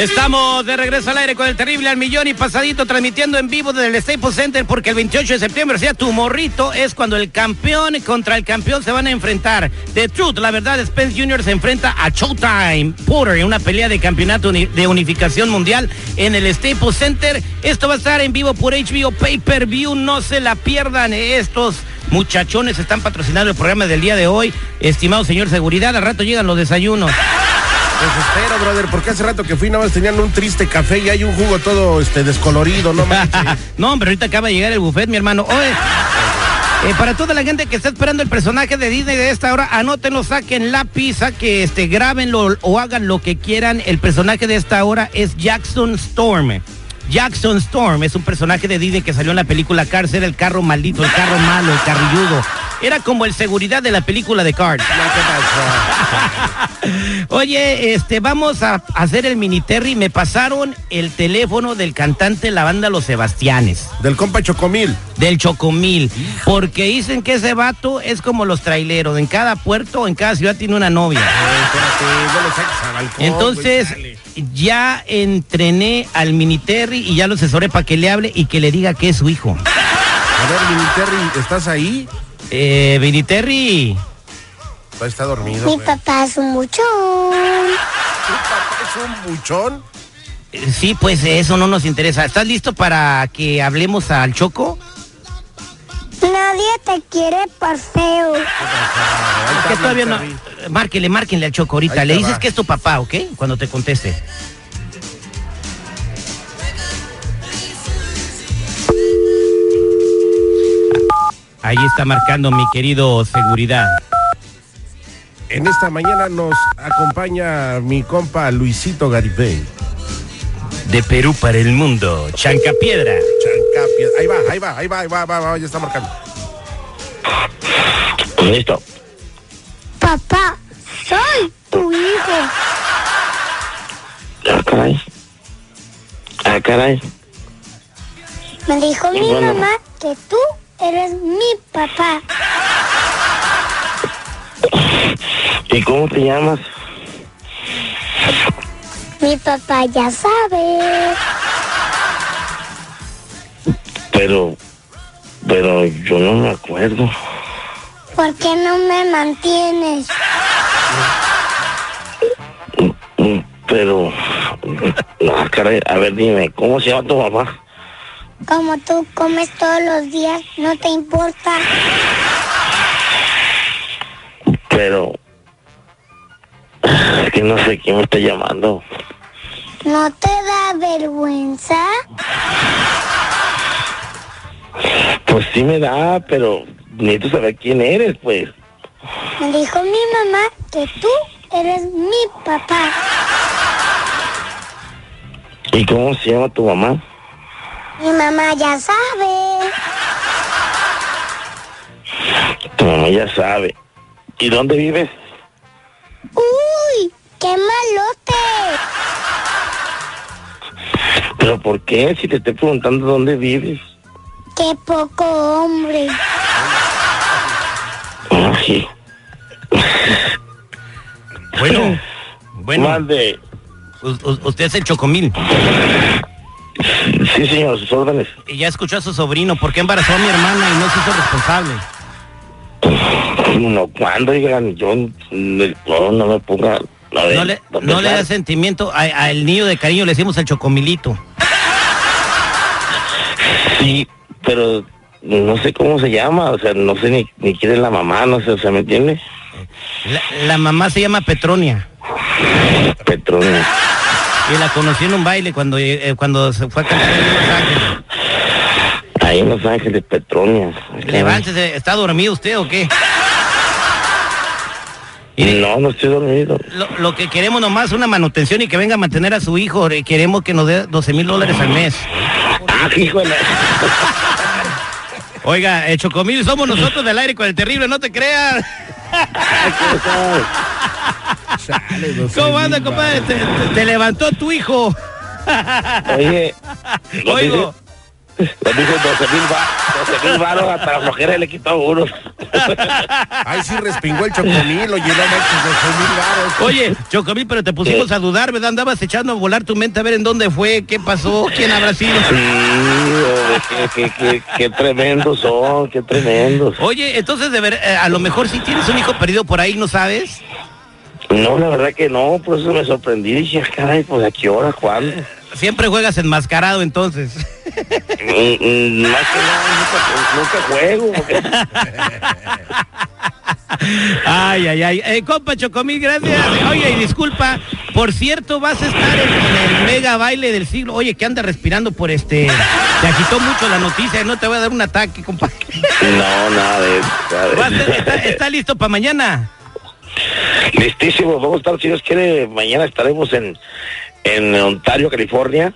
Estamos de regreso al aire con el terrible al millón y pasadito transmitiendo en vivo desde el Staples Center porque el 28 de septiembre, o sea, tu morrito es cuando el campeón contra el campeón se van a enfrentar. The Truth, la verdad, Spence Jr. se enfrenta a Showtime Porter en una pelea de campeonato de unificación mundial en el Staples Center. Esto va a estar en vivo por HBO Pay Per View, no se la pierdan estos. Muchachones están patrocinando el programa del día de hoy. Estimado señor seguridad, al rato llegan los desayunos. Pues espero, brother, porque hace rato que fui nada más tenían un triste café y hay un jugo todo este descolorido, no manches. no, hombre, ahorita acaba de llegar el buffet, mi hermano. Oye, eh, para toda la gente que está esperando el personaje de Disney de esta hora, anótenlo, saquen lápiz, que este, grábenlo o hagan lo que quieran. El personaje de esta hora es Jackson Storm. Jackson Storm es un personaje de Disney que salió en la película Cars, era el carro maldito, el carro malo, el carrilludo. Era como el seguridad de la película de Cars. Oye, este, vamos a hacer el mini Terry. Me pasaron el teléfono del cantante de la banda Los Sebastianes. Del compa Chocomil. Del Chocomil. Porque dicen que ese vato es como los traileros. En cada puerto, en cada ciudad tiene una novia. Entonces, ya entrené al mini Terry y ya lo asesoré para que le hable y que le diga que es su hijo. A ver, mini Terry, ¿estás ahí? Eh, mini Terry. Está dormido. Mi papá es un muchón. ¿Tu papá es un muchón? Eh, Sí, pues eso no nos interesa. ¿Estás listo para que hablemos al Choco? Nadie te quiere por feo. Que todavía no. Márquenle, márquenle al Choco ahorita. Le dices va. que es tu papá, ¿ok? Cuando te conteste. Ahí está marcando mi querido seguridad. En esta mañana nos acompaña mi compa Luisito Garibay. De Perú para el mundo, Chancapiedra. Chancapia. Ahí va, ahí va, ahí va, ahí va, va, va, ya está marcando. Listo. Papá, soy tu hijo. Ah, caray. Ah, caray. Me dijo mi bueno. mamá que tú eres mi papá. ¿Y cómo te llamas? Mi papá ya sabe. Pero, pero yo no me acuerdo. ¿Por qué no me mantienes? Pero, caray, a ver, dime, ¿cómo se llama tu mamá? Como tú comes todos los días, no te importa. Pero, es que no sé quién me está llamando. ¿No te da vergüenza? Pues sí me da, pero necesito saber quién eres, pues. Me dijo mi mamá que tú eres mi papá. ¿Y cómo se llama tu mamá? Mi mamá ya sabe. Tu mamá ya sabe. ¿Y dónde vives? ¡Qué malote! ¿Pero por qué? Si te estoy preguntando dónde vives. ¡Qué poco hombre! Ay, Bueno, bueno, Mande. usted es el Chocomil. Sí, señor, sus órdenes. Y ya escuchó a su sobrino. ¿Por qué embarazó a mi hermana y no se hizo responsable? No, cuando digan, yo no, no me ponga. No le, a no le da sentimiento. Al niño de cariño le decimos el Chocomilito. Sí, pero no sé cómo se llama, o sea, no sé ni, ni quién es la mamá, no sé, o sea, ¿me entiendes? La, la mamá se llama Petronia. Petronia. Y la conocí en un baile cuando, eh, cuando se fue a cantar en Los Ángeles. Ahí en Los Ángeles, Petronia. Levántese, ¿está dormido usted o qué? No, no estoy dormido. lo, lo que queremos nomás es una manutención y que venga a mantener a su hijo. Eh, Queremos que nos dé 12 mil dólares al mes. Ah, híjole. Oiga, el Chocomil somos nosotros del aire con el terrible, no te creas. ¿Cómo anda, compadre? Te, te- te levantó tu hijo. Oye, Oigo. lo dice 12 mil ba- 12 mil baros hasta la flojera le quitó uno. Ay, sí respingó el chocomil, manches mil varos. Oye, Chocomil, pero te pusimos Sí. a dudar, ¿verdad? Andabas echando a volar tu mente a ver en dónde fue, qué pasó, quién habrá sido. Sí, qué, qué, qué, qué tremendos son, qué tremendos. Oye, entonces de ver, eh, a lo mejor si tienes un hijo perdido por ahí, ¿no sabes? No, la verdad que no, por eso me sorprendí. Dije, "Ah, caray, pues a qué hora, cuándo. Siempre juegas enmascarado entonces. Mm, más que nada, nunca, nunca juego. porque- Ay, ay, ay. Eh, compa Chocomil, gracias. Oye, y disculpa, por cierto, vas a estar en, en el mega baile del siglo. Oye, que anda respirando por este. Te agitó mucho la noticia, no te voy a dar un ataque, compa. No, nada de eso. ¿Está, está listo para mañana? Listísimo, vamos a estar, si Dios quiere, mañana estaremos en, en Ontario, California.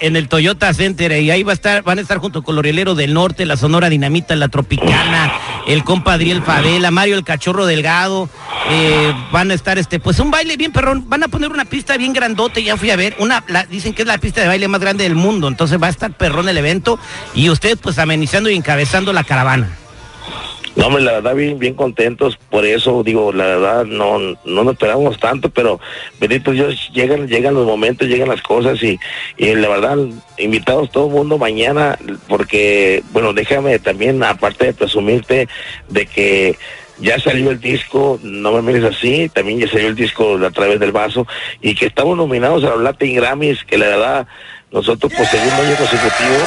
En el Toyota Center y ahí va a estar, van a estar junto con Lorielero del Norte, la Sonora Dinamita, la Tropicana, el compa Adriel Favela, Mario el Cachorro Delgado, eh, van a estar este, pues un baile bien perrón, van a poner una pista bien grandote, ya fui a ver, una, dicen que es la pista de baile más grande del mundo, entonces va a estar perrón el evento y ustedes pues amenizando y encabezando la caravana. No, hombre, la verdad, bien, bien contentos por eso, digo, la verdad, no, no nos esperábamos tanto, pero bendito Dios, llegan, llegan los momentos, llegan las cosas y, y la verdad, invitados todo el mundo mañana, porque, bueno, déjame también, aparte de presumirte de que ya salió el disco, no me mires así, también ya salió el disco a través del vaso, y que estamos nominados a los Latin Grammys, que la verdad, nosotros por segundo año consecutivo,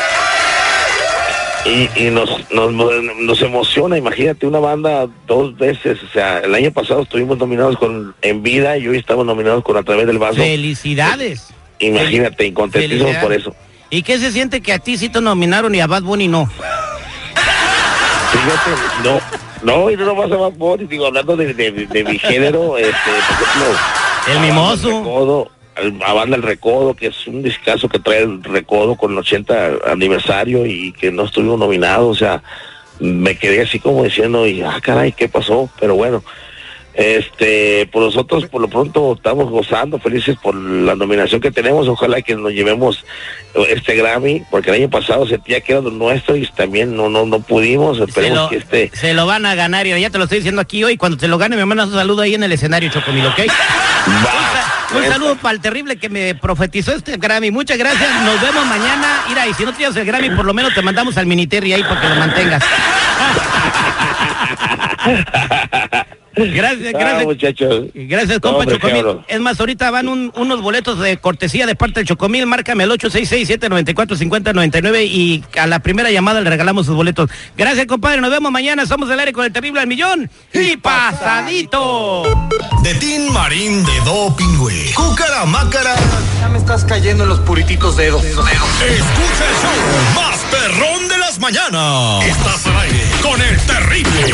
y, y nos, nos, nos emociona, imagínate una banda dos veces, o sea, el año pasado estuvimos nominados con En Vida y hoy estamos nominados con A través del vaso. Felicidades. Imagínate, y contentísimos por eso. ¿Y qué se siente que a ti sí te nominaron y a Bad Bunny no? Fíjate, no, no, y no vas a Bad Bunny, digo, hablando de, de, de mi género, este, por ejemplo, El mimoso. A banda El Recodo, que es un discazo que trae el Recodo con el 80 aniversario y que no estuvimos nominados, o sea, me quedé así como diciendo, y ah, caray, ¿qué pasó? Pero bueno, este, por nosotros por lo pronto estamos gozando, felices por la nominación que tenemos, ojalá que nos llevemos este Grammy, porque el año pasado sentía que era nuestro y también no, no, no pudimos, esperemos lo, que este... se lo van a ganar y ya te lo estoy diciendo aquí hoy. Cuando te lo gane me mandas un saludo ahí en el escenario, Chocomil, ¿ok? Va. Un saludo para el terrible que me profetizó este Grammy. Muchas gracias. Nos vemos mañana. Mira, y si no tienes el Grammy, por lo menos te mandamos al Miniterri ahí para que lo mantengas. Gracias, Ah, gracias. muchachos. Gracias, compa Chocomil. cabrón. Es más, ahorita van un- unos boletos de cortesía de parte del Chocomil. Márcame al 866-794-5099 y a la primera llamada le regalamos sus boletos. Gracias, compadre. Nos vemos mañana. Somos el aire con el terrible al millón y pasadito. De Tin Marín de Doping, güey. Cúcara Mácara. Ya me estás cayendo en los purititos dedos. Escucha el show más perrón de las mañanas. Estás al aire con el terrible.